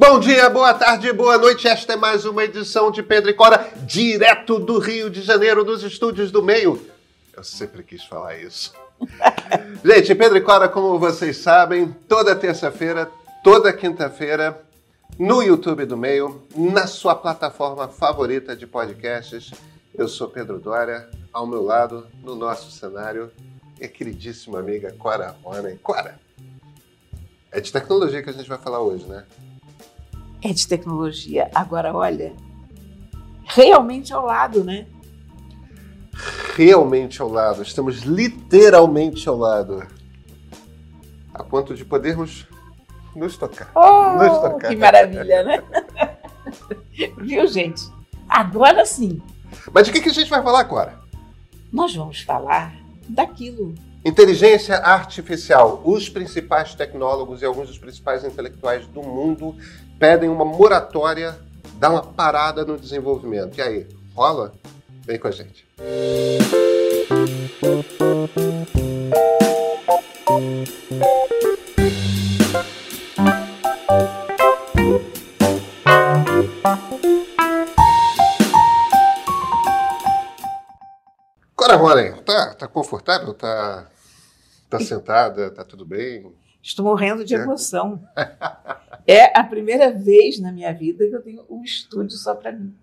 Bom dia, boa tarde, boa noite. Esta é mais uma edição de Pedro e Cora, direto do Rio de Janeiro, dos estúdios do meio. Eu sempre quis falar isso. Gente, Pedro e Cora, como vocês sabem, toda terça-feira, toda quinta-feira, no YouTube do Meio, na sua plataforma favorita de podcasts. Eu sou Pedro Dória, ao meu lado, no nosso cenário, minha queridíssima amiga Cora Ronen. Cora, é de tecnologia que a gente vai falar hoje, né? É de tecnologia. Agora, olha, realmente ao lado, né? Realmente ao lado. Estamos literalmente ao lado. A ponto de podermos nos tocar. Oh, nos tocar. que maravilha, né? Viu, gente? Agora sim, Mas de que, que a gente vai falar, Cora? nós vamos falar daquilo. Inteligência artificial. Os principais tecnólogos e alguns dos principais intelectuais do mundo pedem uma moratória, dá uma parada no desenvolvimento. E aí, rola? Vem com a gente. Cora tá, tá confortável? Tá, tá sentada? Tá tudo bem? Estou morrendo de É. emoção. É a primeira vez na minha vida que eu tenho um estúdio só para mim.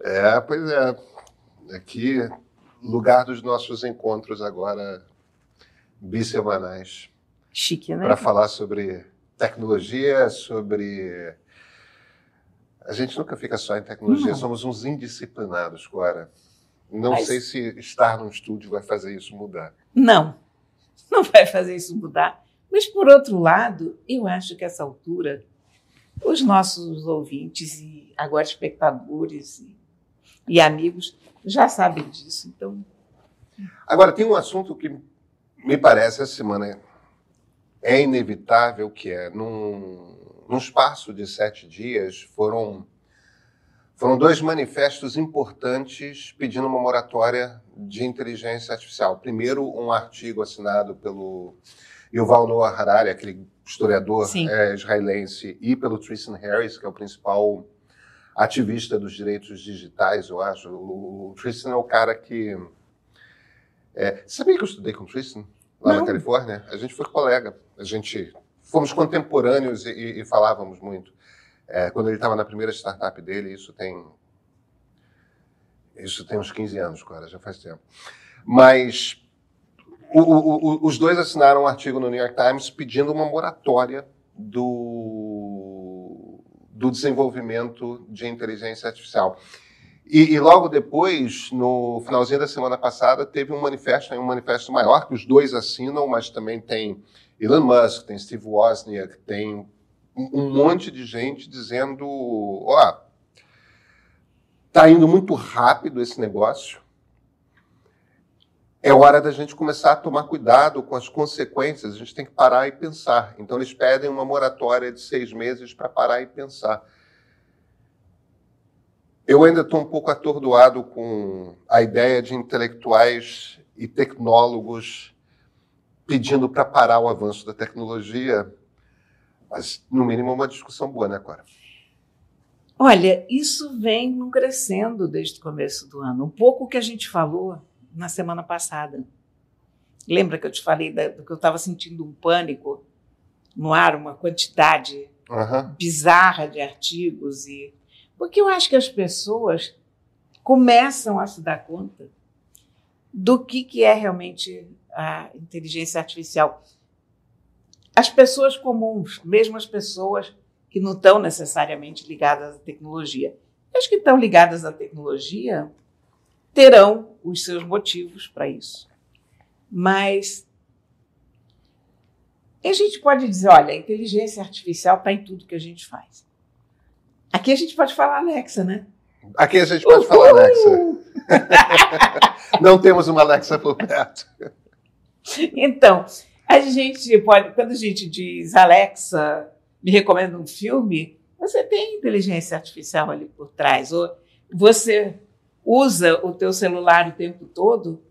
É, pois é. Aqui, lugar dos nossos encontros agora bissemanais, Chique, né? para falar sobre tecnologia, sobre. A gente nunca fica só em tecnologia, Não. somos uns indisciplinados, Cora. Não Mas- sei se estar num estúdio vai fazer isso mudar. Não, não vai fazer isso mudar. Mas, por outro lado, eu acho que essa altura, os nossos ouvintes e agora espectadores e, e amigos já sabem disso. Então, Agora, tem um assunto que me parece essa semana é inevitável, que é num, num espaço de sete dias foram foram dois manifestos importantes pedindo uma moratória de inteligência artificial. Primeiro, um artigo assinado pelo Yuval Noah Harari, aquele historiador eh, israelense, e pelo Tristan Harris, que é o principal ativista dos direitos digitais, eu acho. O, o Tristan é o cara que é, sabia que eu estudei com o Tristan lá na Não. Califórnia? A gente foi colega. A gente fomos contemporâneos e, e- e falávamos muito. É, quando ele estava na primeira startup dele, isso tem isso tem uns 15 anos, cara, já faz tempo. Mas o- o- o- os dois assinaram um artigo no New York Times pedindo uma moratória do, do desenvolvimento de inteligência artificial. E, e logo depois, no finalzinho da semana passada, teve um manifesto, um manifesto maior, que os dois assinam, mas também tem Elon Musk, tem Steve Wozniak, tem um monte de gente dizendo: ó, tá indo muito rápido esse negócio. É hora da gente começar a tomar cuidado com as consequências. A gente tem que parar e pensar. Então, eles pedem uma moratória de seis meses para parar e pensar. Eu ainda estou um pouco atordoado com a ideia de intelectuais e tecnólogos pedindo para parar o avanço da tecnologia, mas no mínimo uma discussão boa, né, Cora? olha, isso vem num crescendo desde o começo do ano. Um pouco o que a gente falou na semana passada. Lembra que eu te falei da- do que eu estava sentindo um pânico no ar, uma quantidade Aham. bizarra de artigos e porque eu acho que as pessoas começam a se dar conta do que, que é realmente a inteligência artificial. As pessoas comuns, mesmo as pessoas que não estão necessariamente ligadas à tecnologia, as que estão ligadas à tecnologia terão os seus motivos para isso. Mas a gente pode dizer, olha, a inteligência artificial está em tudo que a gente faz. Aqui a gente pode falar Alexa, né? Aqui a gente pode falar Alexa. Não temos uma Alexa por perto. Então, a gente pode, quando a gente diz Alexa, me recomenda um filme, você tem inteligência artificial ali por trás. Ou você usa o teu celular o tempo todo,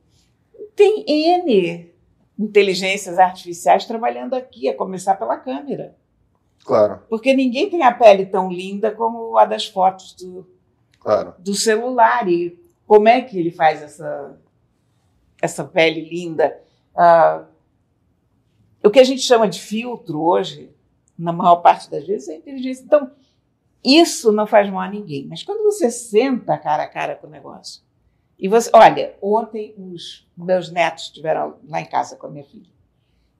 tem N inteligências artificiais trabalhando aqui, a começar pela câmera. Claro. Porque ninguém tem a pele tão linda como a das fotos do, claro. do celular. E como é que ele faz essa, essa pele linda? Ah, o que a gente chama de filtro hoje, na maior parte das vezes, é inteligência. Então, isso não faz mal a ninguém. Mas quando você senta cara a cara com o negócio, e você, olha, ontem os meus netos estiveram lá em casa com a minha filha,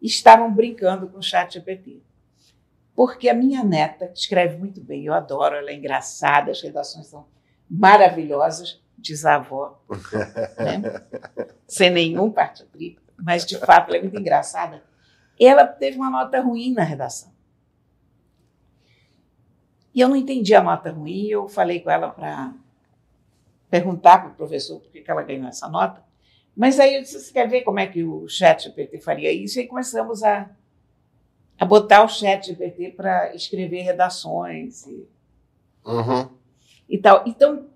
estavam brincando com o chat GPT. Porque a minha neta escreve muito bem, eu adoro, ela é engraçada, as redações são maravilhosas, diz a avó, né? sem nenhum partido mas de fato ela é muito engraçada. Ela teve uma nota ruim na redação. E eu não entendi a nota ruim, eu falei com ela para perguntar para o professor por que ela ganhou essa nota. Mas aí eu disse: você quer ver como é que o chat GPT faria isso? E aí começamos a a botar o chat GPT para escrever redações e, uhum. e tal. Então,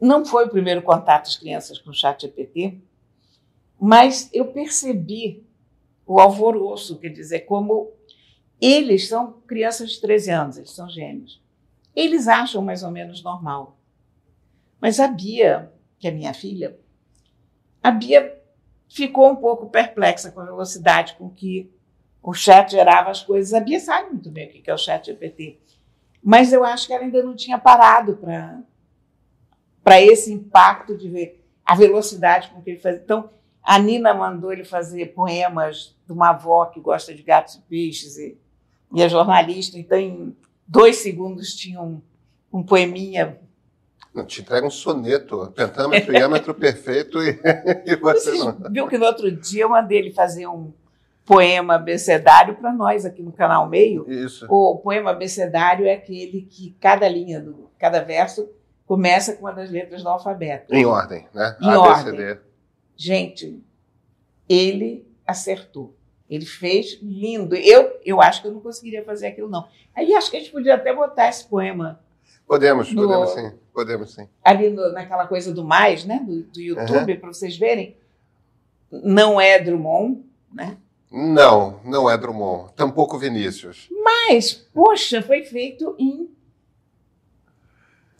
não foi o primeiro contato das crianças com o chat GPT, mas eu percebi o alvoroço, quer dizer, como eles são crianças de 13 anos, eles são gêmeos. Eles acham mais ou menos normal. Mas a Bia, que é minha filha, a Bia ficou um pouco perplexa com a velocidade com que o chat gerava as coisas. A Bia sabe muito bem o que é o chat GPT. Mas eu acho que ela ainda não tinha parado para esse impacto de ver a velocidade com que ele fazia. Então, a Nina mandou ele fazer poemas de uma avó que gosta de gatos e peixes e, e é jornalista. Então, em dois segundos tinha um, um poeminha. Não, te entrega um soneto, pentâmetro, diâmetro perfeito e, e você, não. Viu que no outro dia eu mandei ele fazer um, poema abecedário para nós aqui no canal Meio. Isso. O poema abecedário é aquele que cada linha do cada verso começa com uma das letras do alfabeto. Em ordem, né? Em A, ordem. B, C, D. Gente, ele acertou. Ele fez lindo. Eu, eu acho que eu não conseguiria fazer aquilo, não. Aí acho que a gente podia até botar esse poema. Podemos, no, podemos sim. Podemos sim. Ali no, naquela coisa do mais, né? Do, do YouTube, uhum. para vocês verem. Não é Drummond, né? Não, não é Drummond. Tampouco Vinícius. Mas, poxa, foi feito em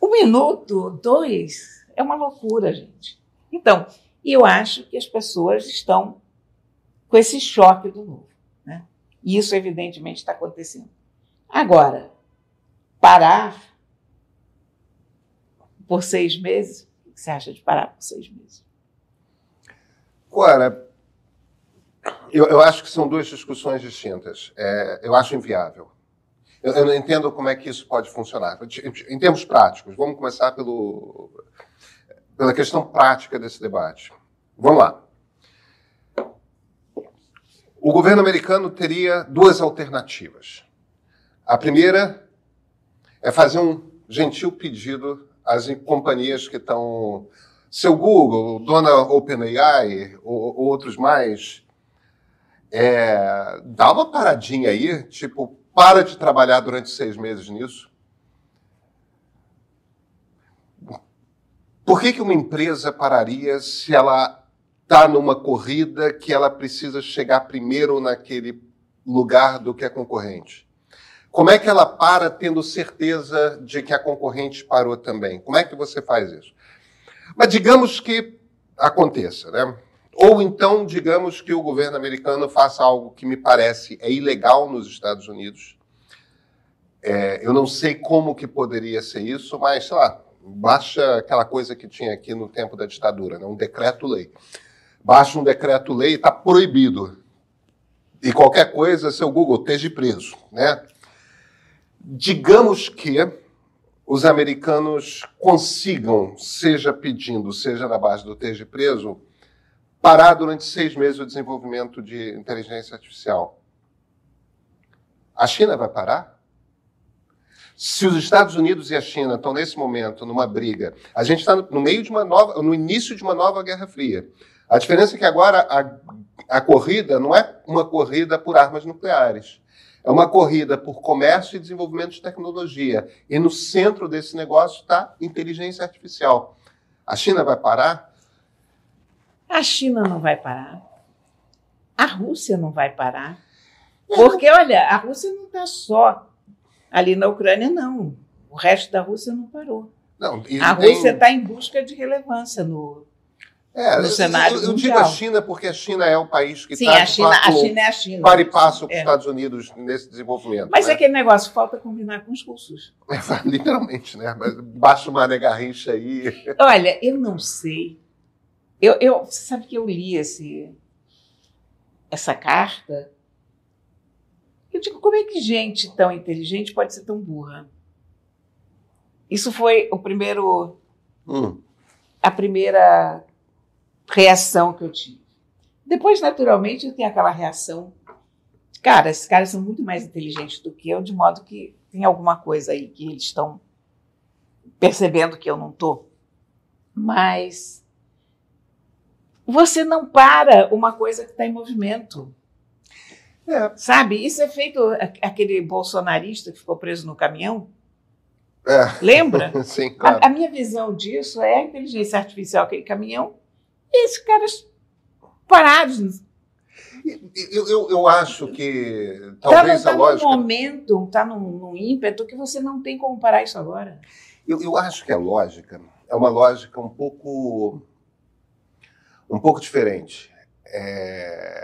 um minuto, dois. É uma loucura, gente. Então, eu acho que as pessoas estão com esse choque do novo. Né? E isso, evidentemente, está acontecendo. Agora, parar por seis meses? O que você acha de parar por seis meses? Agora, eu, eu, acho que são duas discussões distintas. É, eu acho inviável. Eu, eu, não entendo como é que isso pode funcionar. Em termos práticos, vamos começar pelo, pela questão prática desse debate. Vamos lá. O governo americano teria duas alternativas. A primeira é fazer um gentil pedido às companhias que estão. Seu Google, dona OpenAI, ou, ou outros mais, é, dá uma paradinha aí, tipo, para de trabalhar durante seis meses nisso. Por que, que uma empresa pararia se ela está numa corrida que ela precisa chegar primeiro naquele lugar do que a concorrente? Como é que ela para tendo certeza de que a concorrente parou também? Como é que você faz isso? Mas digamos que aconteça, né? Ou então, digamos que o governo americano faça algo que me parece é ilegal nos Estados Unidos. É, eu não sei como que poderia ser isso, mas, sei lá, baixa aquela coisa que tinha aqui no tempo da ditadura, né? um decreto-lei. Baixa um decreto-lei e está proibido. E qualquer coisa, seu Google, esteja preso. Né? Digamos que os americanos consigam, seja pedindo, seja na base do esteja preso, parar durante seis meses o desenvolvimento de inteligência artificial. A China vai parar? Se os Estados Unidos e a China estão nesse momento numa briga, a gente está no meio de uma nova, no início de uma nova Guerra Fria. A diferença é que agora a, a corrida não é uma corrida por armas nucleares. É uma corrida por comércio e desenvolvimento de tecnologia. E no centro desse negócio está inteligência artificial. A China vai parar? A China não vai parar. A Rússia não vai parar. Porque, olha, a Rússia não está só Ali na Ucrânia, não. O resto da Rússia não parou. Não, A tem- Rússia está em busca de relevância no. É, no eu- cenário eu, eu digo mundial. a China porque a China é o país que Sim, está a China, a China é a China. para e passo com os É. Estados Unidos nesse desenvolvimento. Mas né? é aquele negócio, falta combinar com os russos. Literalmente, né? Mas Baixa uma Mané Garrincha aí. Olha, eu não sei. Eu, eu, você sabe que eu li esse, essa carta? Eu digo, como é que gente tão inteligente pode ser tão burra? Isso foi o primeiro, Hum, a primeira reação que eu tive. Depois, naturalmente, eu tenho aquela reação. Cara, esses caras são muito mais inteligentes do que eu, de modo que tem alguma coisa aí que eles estão percebendo que eu não estou. Mas você não para uma coisa que está em movimento. É. Sabe? Isso é feito a- aquele bolsonarista que ficou preso no caminhão. é. Lembra? Sim, claro. A, a minha visão disso é a inteligência artificial, aquele caminhão, e esses caras parados. Eu, eu, eu acho que Está talvez a num lógica. momento, está num, num ímpeto que você não tem como parar isso agora. Eu, eu acho que a lógica é uma lógica um pouco um pouco diferente. É,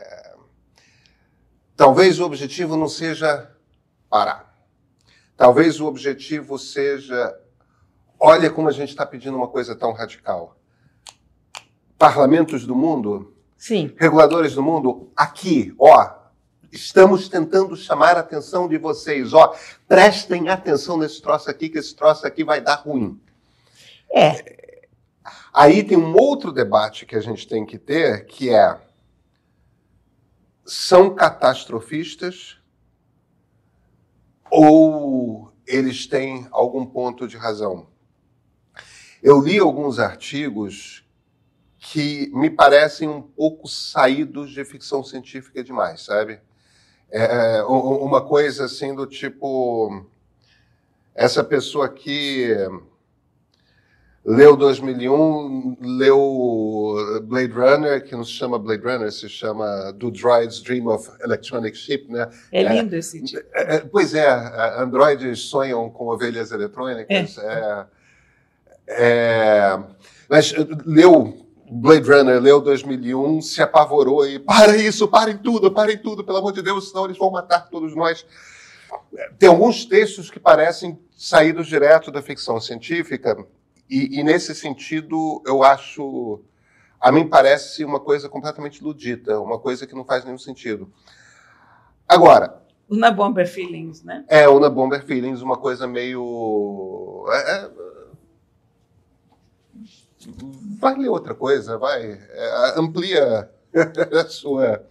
Talvez o objetivo não seja parar. Talvez o objetivo seja olha como a gente está pedindo uma coisa tão radical. Parlamentos do mundo Sim. reguladores do mundo, aqui, ó, estamos tentando chamar a atenção de vocês, ó, prestem atenção nesse troço aqui, que esse troço aqui vai dar ruim. É, Aí tem um outro debate que a gente tem que ter, que é são catastrofistas ou eles têm algum ponto de razão? Eu li alguns artigos que me parecem um pouco saídos de ficção científica demais, sabe? É, u- uma coisa assim do tipo essa pessoa aqui leu 2001, leu Blade Runner, que não se chama Blade Runner, se chama Do Droid's Dream of Electronic Sheep, né? é lindo esse tipo. É, é, pois é, a- androides sonham com ovelhas eletrônicas. É. É, mas eh, leu Blade Runner, leu 2001, se apavorou e para isso, parem tudo, parem tudo, pelo amor de Deus, senão eles vão matar todos nós. Tem alguns textos que parecem saídos direto da ficção científica e, e nesse sentido eu acho, a mim parece uma coisa completamente ludita, uma coisa que não faz nenhum sentido. Agora, Na Bomber Feelings, né? é, o Na Bomber Feelings, uma coisa meio. é, é, Vai ler outra coisa, vai. é, amplia a sua.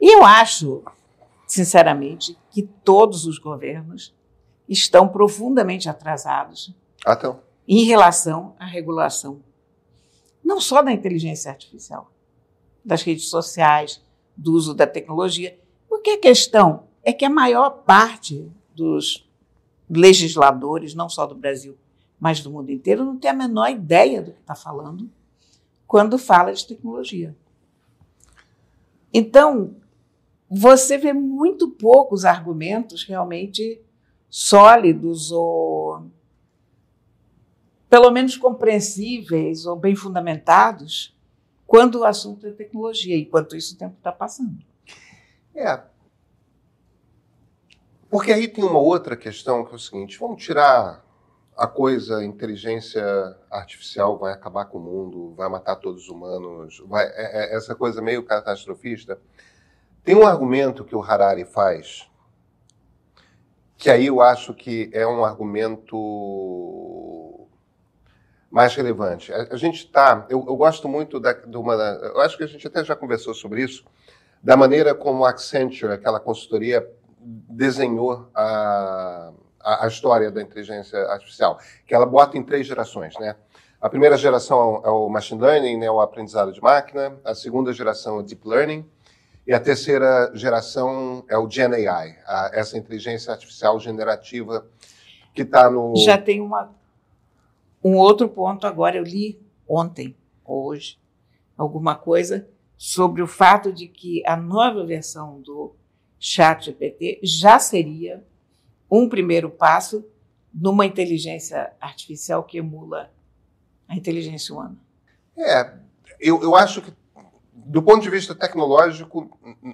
E eu acho, sinceramente, que todos os governos estão profundamente atrasados Ah, então. Em relação à regulação, não só da inteligência artificial, das redes sociais, do uso da tecnologia, porque a questão é que a maior parte dos legisladores, não só do Brasil, mas do mundo inteiro, não tem a menor ideia do que está falando quando fala de tecnologia. Então, você vê muito poucos argumentos realmente sólidos ou pelo menos compreensíveis ou bem fundamentados quando o assunto é tecnologia. Enquanto isso, o tempo está passando. É. Porque aí tem uma outra questão que é o seguinte: vamos tirar a coisa, inteligência artificial vai acabar com o mundo, vai matar todos os humanos, vai, é- é- essa coisa meio catastrofista. Tem um argumento que o Harari faz, que aí eu acho que é um argumento mais relevante. A, a gente está. Eu, eu gosto muito da, de uma. Eu acho que a gente até já conversou sobre isso, da maneira como a Accenture, aquela consultoria, desenhou a, a, a história da inteligência artificial, que ela bota em três gerações, né? A primeira geração é o machine learning, né, o aprendizado de máquina. A segunda geração é o deep learning. E a terceira geração é o Gen AI, a- essa inteligência artificial generativa que está no. Já tem uma, um outro ponto agora. Eu li ontem, hoje, alguma coisa sobre o fato de que a nova versão do Chat GPT já seria um primeiro passo numa inteligência artificial que emula a inteligência humana. É, eu, eu acho que, do ponto de vista tecnológico,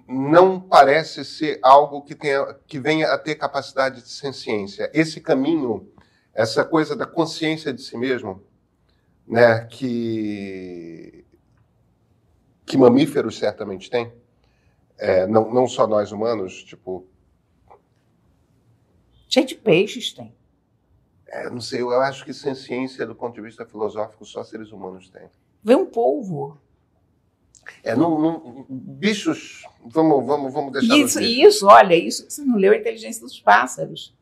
não parece ser algo que, tenha, que venha a ter capacidade de ciência. Esse caminho, essa coisa da consciência de si mesmo, né, que, que mamíferos certamente têm, é, não, não só nós humanos, tipo. Gente, peixes tem. É, não sei, eu acho que sem ciência, do ponto de vista filosófico, só seres humanos têm. Vê um polvo. É, não, não, bichos, vamos, vamos, vamos deixar. Isso, isso, olha, isso você não leu a inteligência dos pássaros.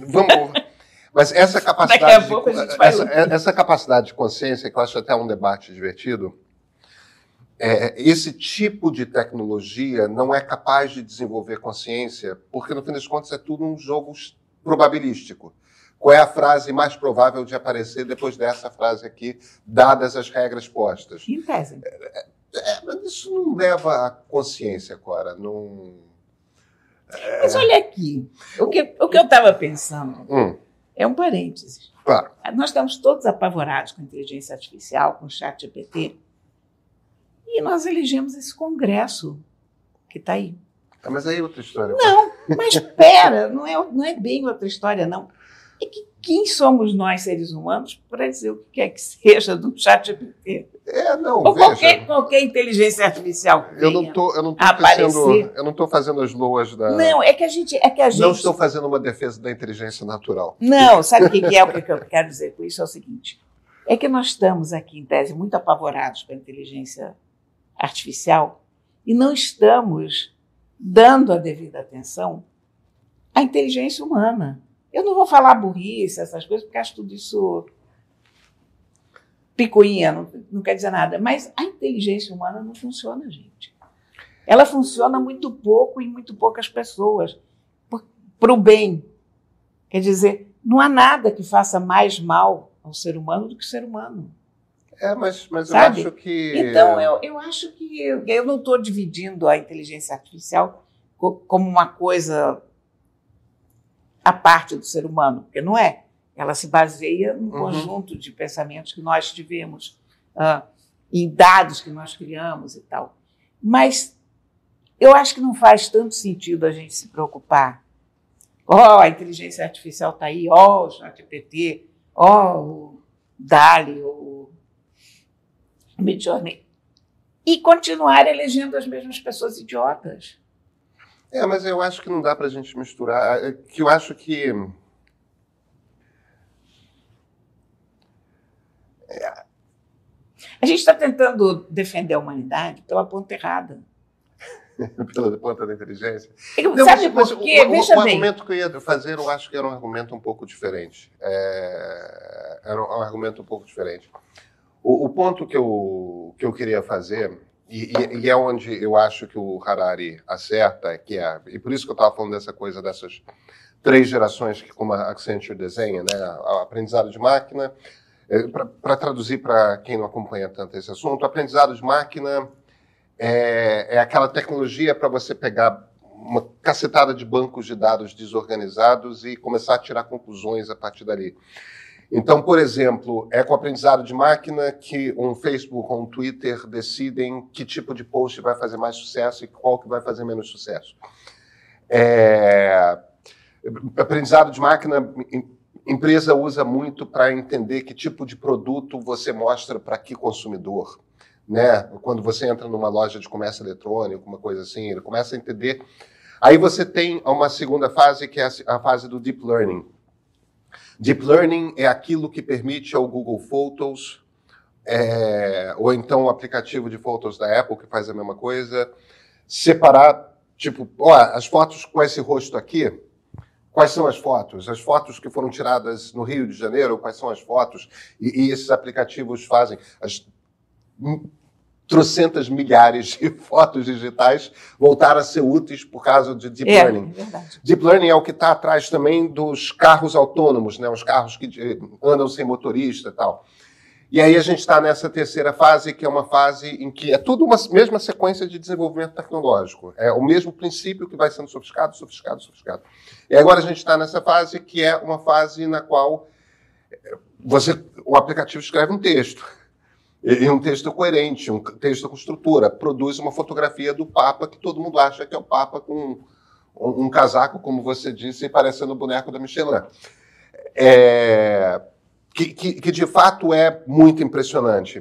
Vamos. Mas essa capacidade, de, essa, essa, capacidade de consciência, que eu acho até um debate divertido, é, esse tipo de tecnologia não é capaz de desenvolver consciência, porque no fim das contas é tudo um jogo probabilístico. Qual é a frase mais provável de aparecer depois dessa frase aqui, dadas as regras postas? Em tese. É, é, mas isso não leva à consciência, Cora. Não... É... Mas olha aqui, o que, o que eu estava pensando hum. É um parênteses. Claro. Nós estamos todos apavorados com a inteligência artificial, com o chat GPT. E nós elegemos esse Congresso que está aí. Ah, mas aí é outra história. Não, mas espera, não é, não é bem outra história, não. É que quem somos nós, seres humanos, para dizer o que quer que seja do chat GPT? É, não, Ou veja, qualquer, qualquer inteligência artificial. Eu não tô, eu não tô fazendo, eu não estou fazendo as loas da. Não, é que a gente, é que a gente. Não estou fazendo uma defesa da inteligência natural. Não, sabe o que, que é o que eu quero dizer com isso? É o seguinte: é que nós estamos aqui, em tese, muito apavorados com a inteligência artificial e não estamos dando a devida atenção à inteligência humana. Eu não vou falar burrice, essas coisas, porque acho tudo isso picuinha, não, não quer dizer nada. Mas a inteligência humana não funciona, gente. Ela funciona muito pouco em muito poucas pessoas, para o bem. Quer dizer, não há nada que faça mais mal ao ser humano do que o ser humano. É, mas, mas eu acho que. Então, eu, eu acho que eu, eu não estou dividindo a inteligência artificial como uma coisa à parte do ser humano, porque não é. Ela se baseia num uhum. conjunto de pensamentos que nós tivemos, uh, em dados que nós criamos e tal. Mas eu acho que não faz tanto sentido a gente se preocupar. Ó, oh, a inteligência artificial está aí, ó, oh, o ChatGPT, ó, oh, o DALI, o Midjourney. E continuar elegendo as mesmas pessoas idiotas. É, mas eu acho que não dá para a gente misturar. É, que eu acho que. É. A gente está tentando defender a humanidade pela ponta errada. pela ponta da inteligência. não, sabe mas, por quê? O, o, o, argumento que eu ia fazer, eu acho que era um argumento um pouco diferente. É, era um argumento um pouco diferente. O, o, ponto que eu, que eu queria fazer, e, e, é onde eu acho que o Harari acerta, que é, e por isso que eu estava falando dessa coisa dessas três gerações que como a Accenture desenha, né, o aprendizado de máquina, é, para traduzir para quem não acompanha tanto esse assunto, aprendizado de máquina é, é aquela tecnologia para você pegar uma cacetada de bancos de dados desorganizados e começar a tirar conclusões a partir dali. Então, por exemplo, é com aprendizado de máquina que um Facebook ou um Twitter decidem que tipo de post vai fazer mais sucesso e qual que vai fazer menos sucesso. É... Aprendizado de máquina, empresa usa muito para entender que tipo de produto você mostra para que consumidor. Né? Quando você entra numa loja de comércio eletrônico, uma coisa assim, ele começa a entender. Aí você tem uma segunda fase, que é a fase do deep learning Deep Learning é aquilo que permite ao Google Photos, é, ou então o aplicativo de fotos da Apple, que faz a mesma coisa, separar, tipo, ó, as fotos com esse rosto aqui, quais são as fotos? As fotos que foram tiradas no Rio de Janeiro, quais são as fotos? E, e esses aplicativos fazem. As, trocentas milhares de fotos digitais voltaram a ser úteis por causa de Deep é, Learning. É Deep Learning é o que está atrás também dos carros autônomos, né? os carros que eh, andam sem motorista e tal. E aí a gente está nessa terceira fase, que é uma fase em que é tudo uma mesma sequência de desenvolvimento tecnológico. É o mesmo princípio que vai sendo sofisticado, sofisticado, sofisticado. E agora a gente está nessa fase que é uma fase na qual é, você, o aplicativo escreve um texto. E um texto coerente, um texto com estrutura, produz uma fotografia do Papa que todo mundo acha que é o Papa com um, um casaco, como você disse, parecendo o boneco da Michelin. É, que, que, que de fato é muito impressionante.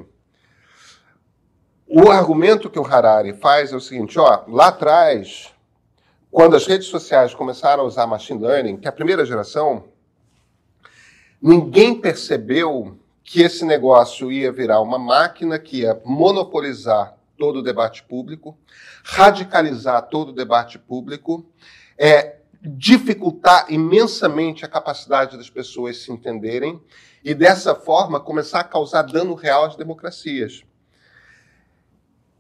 O argumento que o Harari faz é o seguinte: ó, lá atrás, quando as redes sociais começaram a usar machine learning, que é a primeira geração, ninguém percebeu que esse negócio ia virar uma máquina que ia monopolizar todo o debate público, radicalizar todo o debate público, é, dificultar imensamente a capacidade das pessoas se entenderem e dessa forma começar a causar dano real às democracias.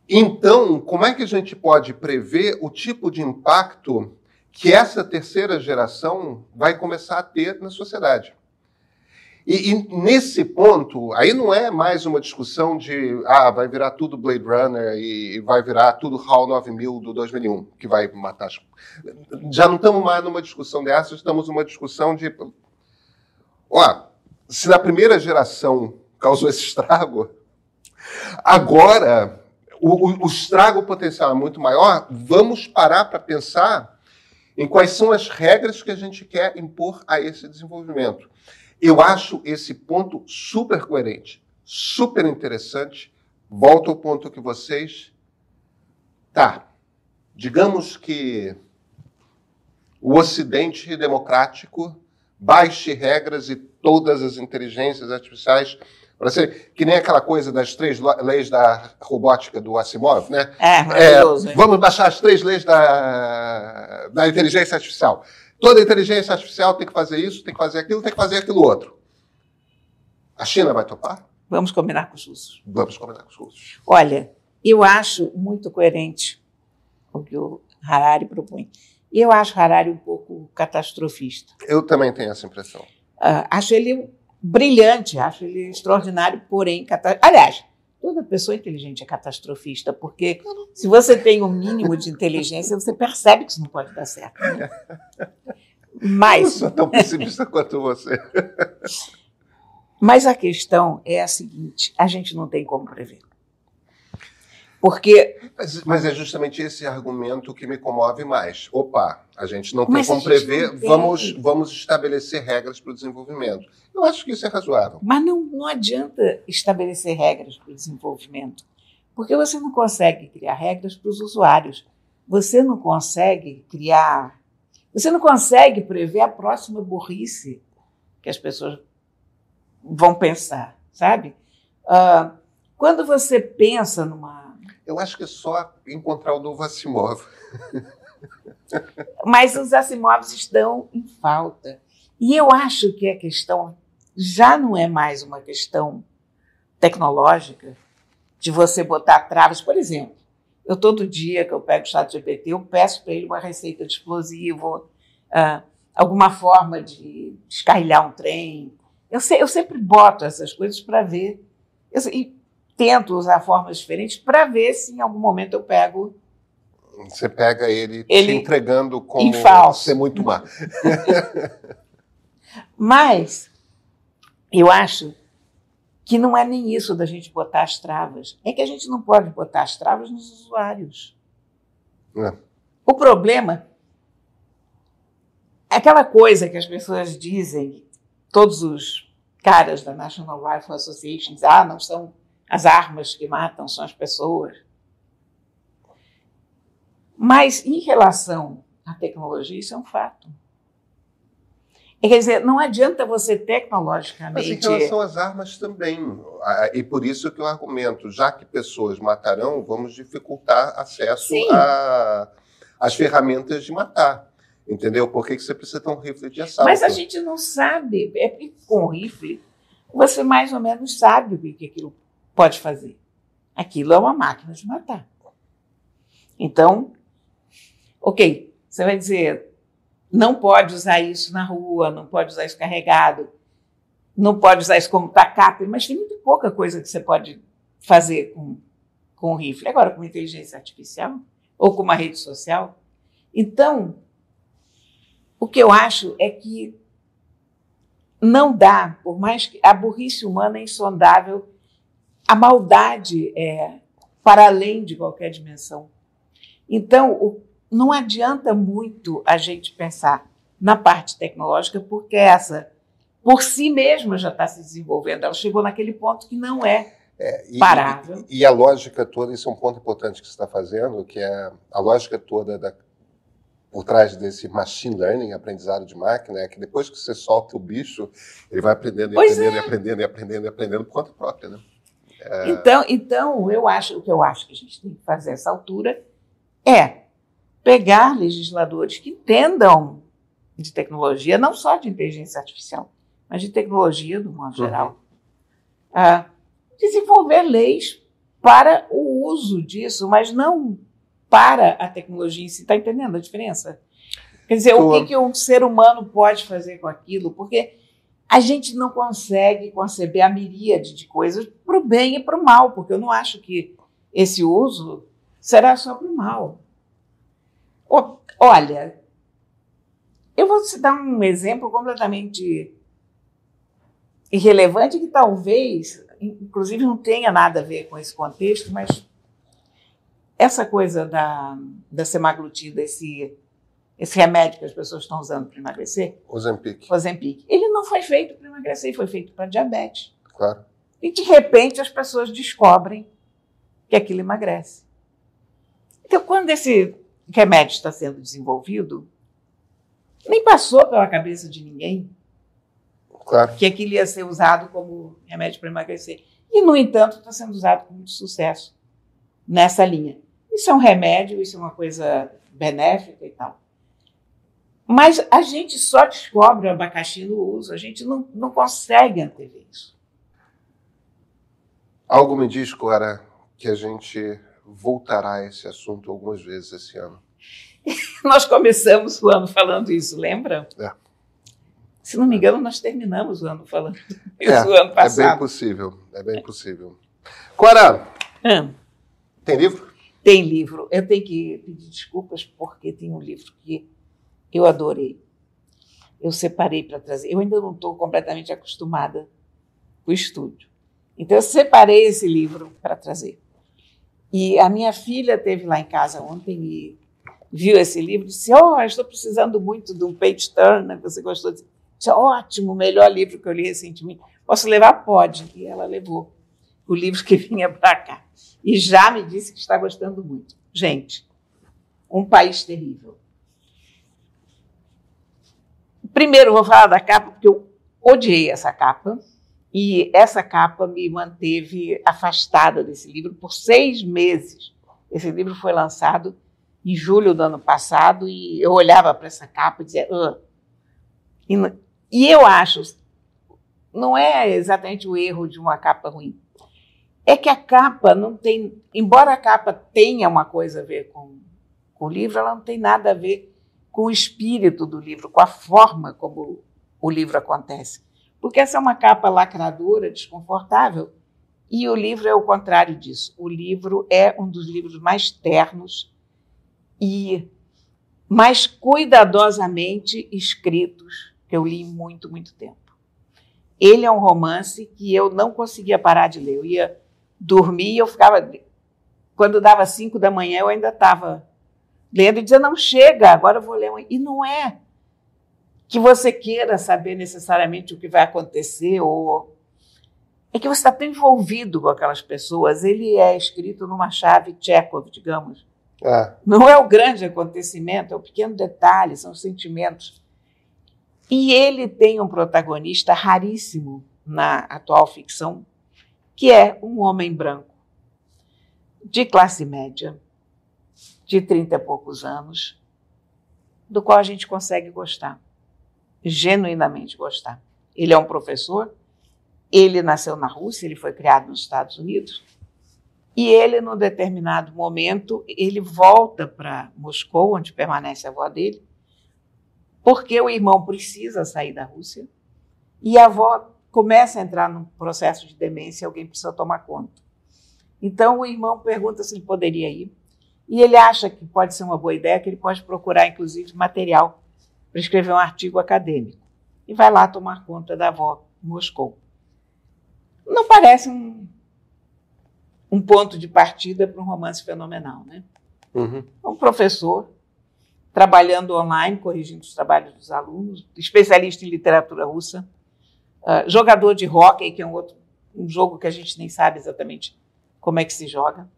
Então, como é que a gente pode prever o tipo de impacto que essa terceira geração vai começar a ter na sociedade? E, e, nesse ponto, aí não é mais uma discussão de ah, vai virar tudo Blade Runner e vai virar tudo HAL 9000 do 2001, que vai matar as... Já não estamos mais numa discussão dessa, estamos numa discussão de. Ó, se na primeira geração causou esse estrago, agora o, o, o estrago potencial é muito maior. Vamos parar para pensar em quais são as regras que a gente quer impor a esse desenvolvimento. Eu acho esse ponto super coerente, super interessante. Volto ao ponto que vocês. Tá. Digamos que o Ocidente democrático baixe regras e todas as inteligências artificiais para ser que nem aquela coisa das três leis da robótica do Asimov, né? É, maravilhoso. É, vamos baixar as três leis da, da inteligência artificial. Toda inteligência artificial tem que fazer isso, tem que fazer aquilo, tem que fazer aquilo outro. A China vai topar? Vamos combinar com os russos. Vamos combinar com os russos. Olha, eu acho muito coerente o que o Harari propõe. Eu acho Harari um pouco catastrofista. Eu também tenho essa impressão. Uh, acho ele brilhante, acho ele extraordinário, porém. Cata... Aliás, toda pessoa inteligente é catastrofista, porque se você tem um mínimo de inteligência, você percebe que isso não pode dar certo. Né? Mas. Eu sou tão pessimista quanto você. Mas a questão é a seguinte: a gente não tem como prever. Porque. Mas, mas, é justamente esse argumento que me comove mais. Opa, a gente não tem mas como prever, vamos, vamos estabelecer regras para o desenvolvimento. Eu acho que isso é razoável. Mas não, não adianta estabelecer regras para o desenvolvimento, porque você não consegue criar regras para os usuários. Você não consegue criar. Você não consegue prever a próxima burrice que as pessoas vão pensar, sabe? Uh, quando você pensa numa eu acho que é só encontrar o novo Asimov. Mas os Asimovs estão em falta. E eu acho que a questão já não é mais uma questão tecnológica de você botar travas. Por exemplo, eu todo dia que eu pego o chat GPT, eu peço para ele uma receita de explosivo, uh, alguma forma de descarrilhar um trem. Eu, sei, eu sempre boto essas coisas para ver. Eu, e tento usar formas diferentes para ver se em algum momento eu pego. Você pega ele, ele te entregando como ser muito má. Mas eu acho que não é nem isso da gente botar as travas. É que a gente não pode botar as travas nos usuários. É. O problema é aquela coisa que as pessoas dizem, todos os caras da National Rifle Association, ah, não são as armas que matam são as pessoas. Mas em relação à tecnologia, isso é um fato. Quer dizer, não adianta você tecnologicamente. Mas em relação às armas também. E por isso que eu argumento, já que pessoas matarão, vamos dificultar acesso às ferramentas de matar. Entendeu? Por que, você precisa ter um rifle de assalto? Mas a gente não sabe. É com rifle, você mais ou menos sabe o que aquilo pode fazer. Aquilo é uma máquina de matar. Então, ok, você vai dizer, não pode usar isso na rua, não pode usar isso carregado. não pode usar isso como tacape, mas tem muito pouca coisa que você pode fazer com, com o rifle. Agora, com inteligência artificial ou com uma rede social. Então, o que eu acho é que não dá, por mais que a burrice humana é insondável, a maldade é para além de qualquer dimensão. Então, não adianta muito a gente pensar na parte tecnológica, porque essa, por si mesma, já está se desenvolvendo. Ela chegou naquele ponto que não é, é e, parável. E, e, a lógica toda, isso é um ponto importante que você está fazendo, que é a lógica toda da, por trás desse machine learning, aprendizado de máquina, é que depois que você solta o bicho, ele vai aprendendo e aprendendo, é. e aprendendo e aprendendo e aprendendo por conta própria, né? É... Então, então, eu acho, o que eu acho que a gente tem que fazer essa altura é pegar legisladores que entendam de tecnologia, não só de inteligência artificial, mas de tecnologia do modo geral, uhum. desenvolver leis para o uso disso, mas não para a tecnologia em si. Está entendendo a diferença? Quer dizer, o que, que um ser humano pode fazer com aquilo? Porque a gente não consegue conceber a miríade de coisas para o bem e para o mal, porque eu não acho que esse uso será só para o mal. Olha, eu vou te dar um exemplo completamente irrelevante que talvez, inclusive, não tenha nada a ver com esse contexto, mas essa coisa da, da semaglutida, esse, esse remédio que as pessoas estão usando para emagrecer, o Ozempic. Ozempic, ele não foi feito para emagrecer, foi feito para diabetes. Claro. E de repente as pessoas descobrem que aquilo emagrece. Então, quando esse remédio está sendo desenvolvido, nem passou pela cabeça de ninguém claro. que aquilo ia ser usado como remédio para emagrecer. E, no entanto, está sendo usado com muito sucesso nessa linha. Isso é um remédio, isso é uma coisa benéfica e tal. Mas a gente só descobre o abacaxi no uso, a gente não, não consegue antever isso. Algo me diz, Clara, que a gente voltará a esse assunto algumas vezes esse ano. nós começamos o ano falando isso, lembra? É. Se não me engano, nós terminamos o ano falando isso é, o ano passado. É bem possível, é bem possível. Clara, ah. tem livro? Tem livro. Eu tenho que pedir desculpas porque tem um livro que eu adorei. Eu separei para trazer. Eu ainda não estou completamente acostumada com o estúdio. Então, eu separei esse livro para trazer. E a minha filha teve lá em casa ontem e viu esse livro e disse: Oh, estou precisando muito de um page turner. Você gostou? Disse, Ótimo, o melhor livro que eu li recentemente. Posso levar? Pode. E ela levou o livro que vinha para cá. E já me disse que está gostando muito. Gente, um país terrível. Primeiro, vou falar da capa, porque eu odiei essa capa. E essa capa me manteve afastada desse livro por seis meses. Esse livro foi lançado em julho do ano passado e eu olhava para essa capa e dizia. E, e eu acho, não é exatamente o erro de uma capa ruim, é que a capa não tem, embora a capa tenha uma coisa a ver com, com o livro, ela não tem nada a ver com o espírito do livro, com a forma como o livro acontece. Porque essa é uma capa lacradora, desconfortável, e o livro é o contrário disso. O livro é um dos livros mais ternos e mais cuidadosamente escritos que eu li muito, muito tempo. Ele é um romance que eu não conseguia parar de ler. Eu ia dormir e eu ficava. Quando dava cinco da manhã, eu ainda estava lendo e dizia: não chega, agora eu vou ler. Um... E não é que você queira saber necessariamente o que vai acontecer ou é que você está tão envolvido com aquelas pessoas. Ele é escrito numa chave Chekhov, digamos. É. Não é o grande acontecimento, é o pequeno detalhe, são os sentimentos. E ele tem um protagonista raríssimo na atual ficção, que é um homem branco, de classe média, de 30 e poucos anos, do qual a gente consegue gostar genuinamente gostar. Ele é um professor, ele nasceu na Rússia, ele foi criado nos Estados Unidos, e ele, num determinado momento, ele volta para Moscou, onde permanece a avó dele, porque o irmão precisa sair da Rússia, e a avó começa a entrar num processo de demência, alguém precisa tomar conta. Então o irmão pergunta se ele poderia ir. E ele acha que pode ser uma boa ideia, que ele pode procurar, inclusive, material para escrever um artigo acadêmico. E vai lá tomar conta da avó em Moscou. Não parece um, um ponto de partida para um romance fenomenal, né? Uhum. Um professor trabalhando online, corrigindo os trabalhos dos alunos, especialista em literatura russa, uh, jogador de hóquei, que é um outro um jogo que a gente nem sabe exatamente como é que se joga.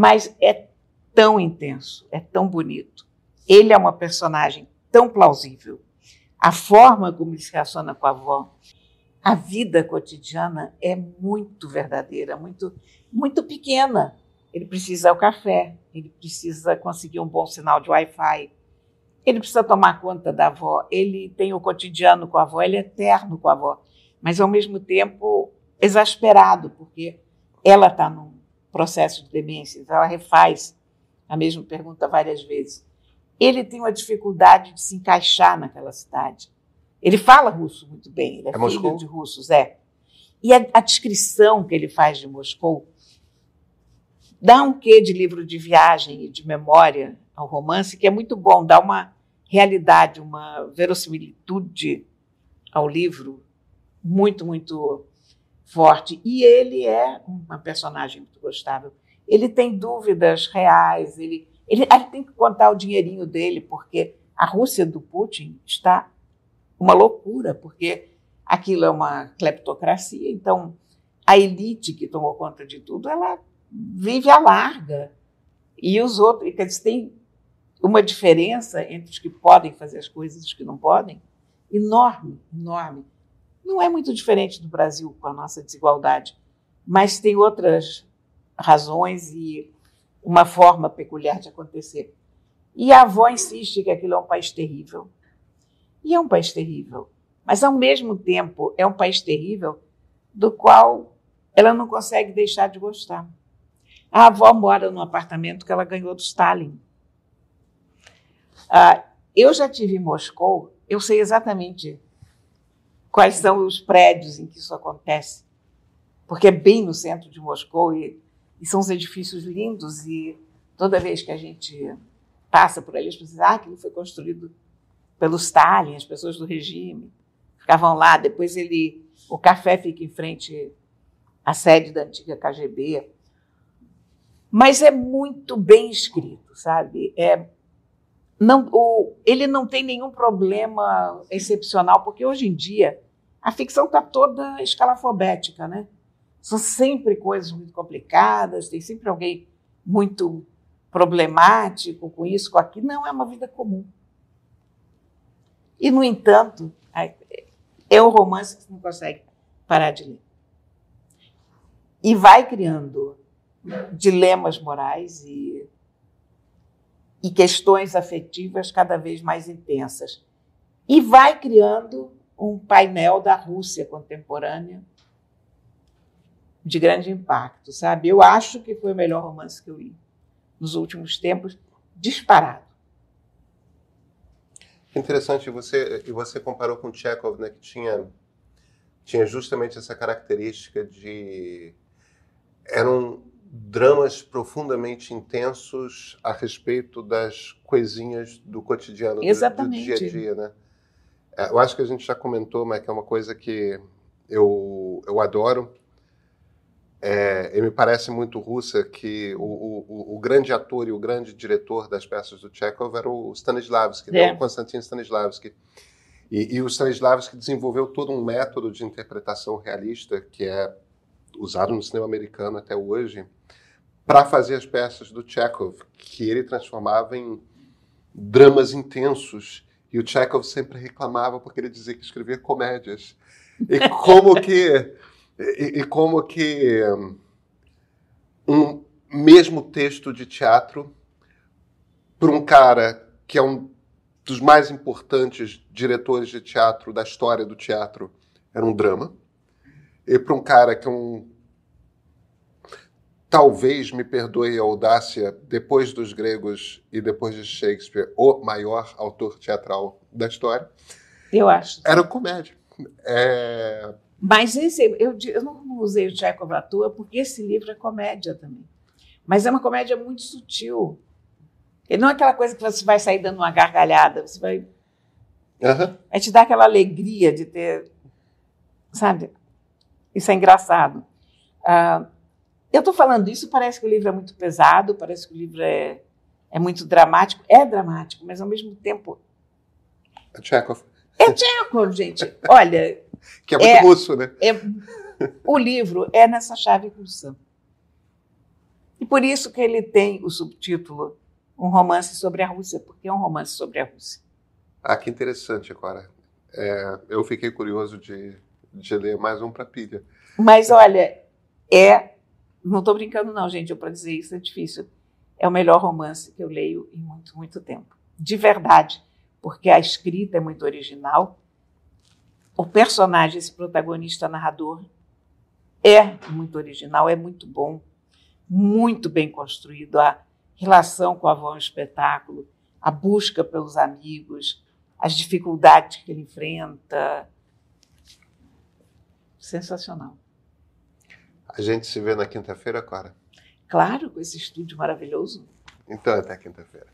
Mas é tão intenso, é tão bonito. Ele é uma personagem tão plausível. A forma como ele se relaciona com a avó, a vida cotidiana é muito verdadeira, muito, muito pequena. Ele precisa o café, ele precisa conseguir um bom sinal de Wi-Fi, ele precisa tomar conta da avó, ele tem o cotidiano com a avó, ele é eterno com a avó, mas ao mesmo tempo exasperado, porque ela está num processo de demência, então ela refaz a mesma pergunta várias vezes. Ele tem uma dificuldade de se encaixar naquela cidade. Ele fala russo muito bem, ele é, é filho Moscou? de russos, é. E a, a, descrição que ele faz de Moscou dá um quê de livro de viagem e de memória ao romance que é muito bom, dá uma realidade, uma verossimilitude ao livro muito, muito forte. E ele é uma personagem muito gostável. Ele tem dúvidas reais, ele, ele, ele tem que contar o dinheirinho dele, porque a Rússia do Putin está uma loucura, porque aquilo é uma cleptocracia, então a elite que tomou conta de tudo, ela vive à larga. E os outros, eles têm uma diferença entre os que podem fazer as coisas e os que não podem, enorme, enorme. Não é muito diferente do Brasil com a nossa desigualdade, mas tem outras razões e uma forma peculiar de acontecer. E a avó insiste que aquilo é um país terrível. E é um país terrível. Mas, ao mesmo tempo, é um país terrível do qual ela não consegue deixar de gostar. A avó mora num apartamento que ela ganhou do Stalin. Ah, eu já tive em Moscou, eu sei exatamente quais são os prédios em que isso acontece, porque é bem no centro de Moscou e, e são os edifícios lindos e toda vez que a gente passa por ali, as pessoas ah, aquilo foi construído pelo Stalin, as pessoas do regime ficavam lá. Depois ele, o café fica em frente à sede da antiga KGB. Mas é muito bem escrito, sabe? É, não, o, ele não tem nenhum problema excepcional, porque hoje em dia a ficção está toda escalafobética, né? São sempre coisas muito complicadas, tem sempre alguém muito problemático com isso, com aquilo. Não é uma vida comum. E, no entanto, é um romance que você não consegue parar de ler. E vai criando dilemas morais e, e questões afetivas cada vez mais intensas. E vai criando um painel da Rússia contemporânea de grande impacto, sabe? Eu acho que foi o melhor romance que eu li nos últimos tempos, disparado. Interessante, você, e você comparou com Chekhov, né, que tinha, tinha justamente essa característica de... Eram dramas profundamente intensos a respeito das coisinhas do cotidiano, Exatamente. Do, do dia a dia, né? É, eu acho que a gente já comentou, mas que é uma coisa que eu, eu adoro, é, e me parece muito russa que o, o, o, grande ator e o grande diretor das peças do Chekhov era o Stanislavski, né? é. né? o Konstantin Stanislavski. E, e, o Stanislavski desenvolveu todo um método de interpretação realista que é usado no cinema americano até hoje para fazer as peças do Chekhov, que ele transformava em dramas intensos. E o Chekhov sempre reclamava porque ele dizia que escrevia comédias. E como que e, e como que um mesmo texto de teatro para um cara que é um dos mais importantes diretores de teatro da história do teatro era um drama e para um cara que é um talvez me perdoe a audácia depois dos gregos e depois de Shakespeare o maior autor teatral da história eu acho era comédia É... Mas esse, eu, eu não usei o Tchekov à toa, porque esse livro é comédia também. Mas é uma comédia muito sutil. Ele não é aquela coisa que você vai sair dando uma gargalhada, você vai. Uhum. Vai te dar aquela alegria de ter. Sabe? Isso é engraçado. Uh, eu estou falando isso, parece que o livro é muito pesado, parece que o livro é, é muito dramático. É dramático, mas ao mesmo tempo. É Chekhov. É Chekhov, gente. Olha. Que é muito é, russo, né? É, o livro é nessa chave russa. E por isso que ele tem o subtítulo Um Romance sobre a Rússia, porque é um romance sobre a Rússia. Ah, que interessante, agora. É, eu fiquei curioso de, de ler mais um para pilha. Mas olha, é. Não estou brincando, não, gente. Para dizer isso é difícil. É o melhor romance que eu leio em muito, muito tempo. De verdade. Porque a escrita é muito original. O personagem, esse protagonista narrador, é muito original, é muito bom muito bem construído, a relação com a avó no espetáculo, a busca pelos amigos, as dificuldades que ele enfrenta. Sensacional. A gente se vê na quinta-feira, Cora. Claro, com esse estúdio maravilhoso. Então, até quinta-feira.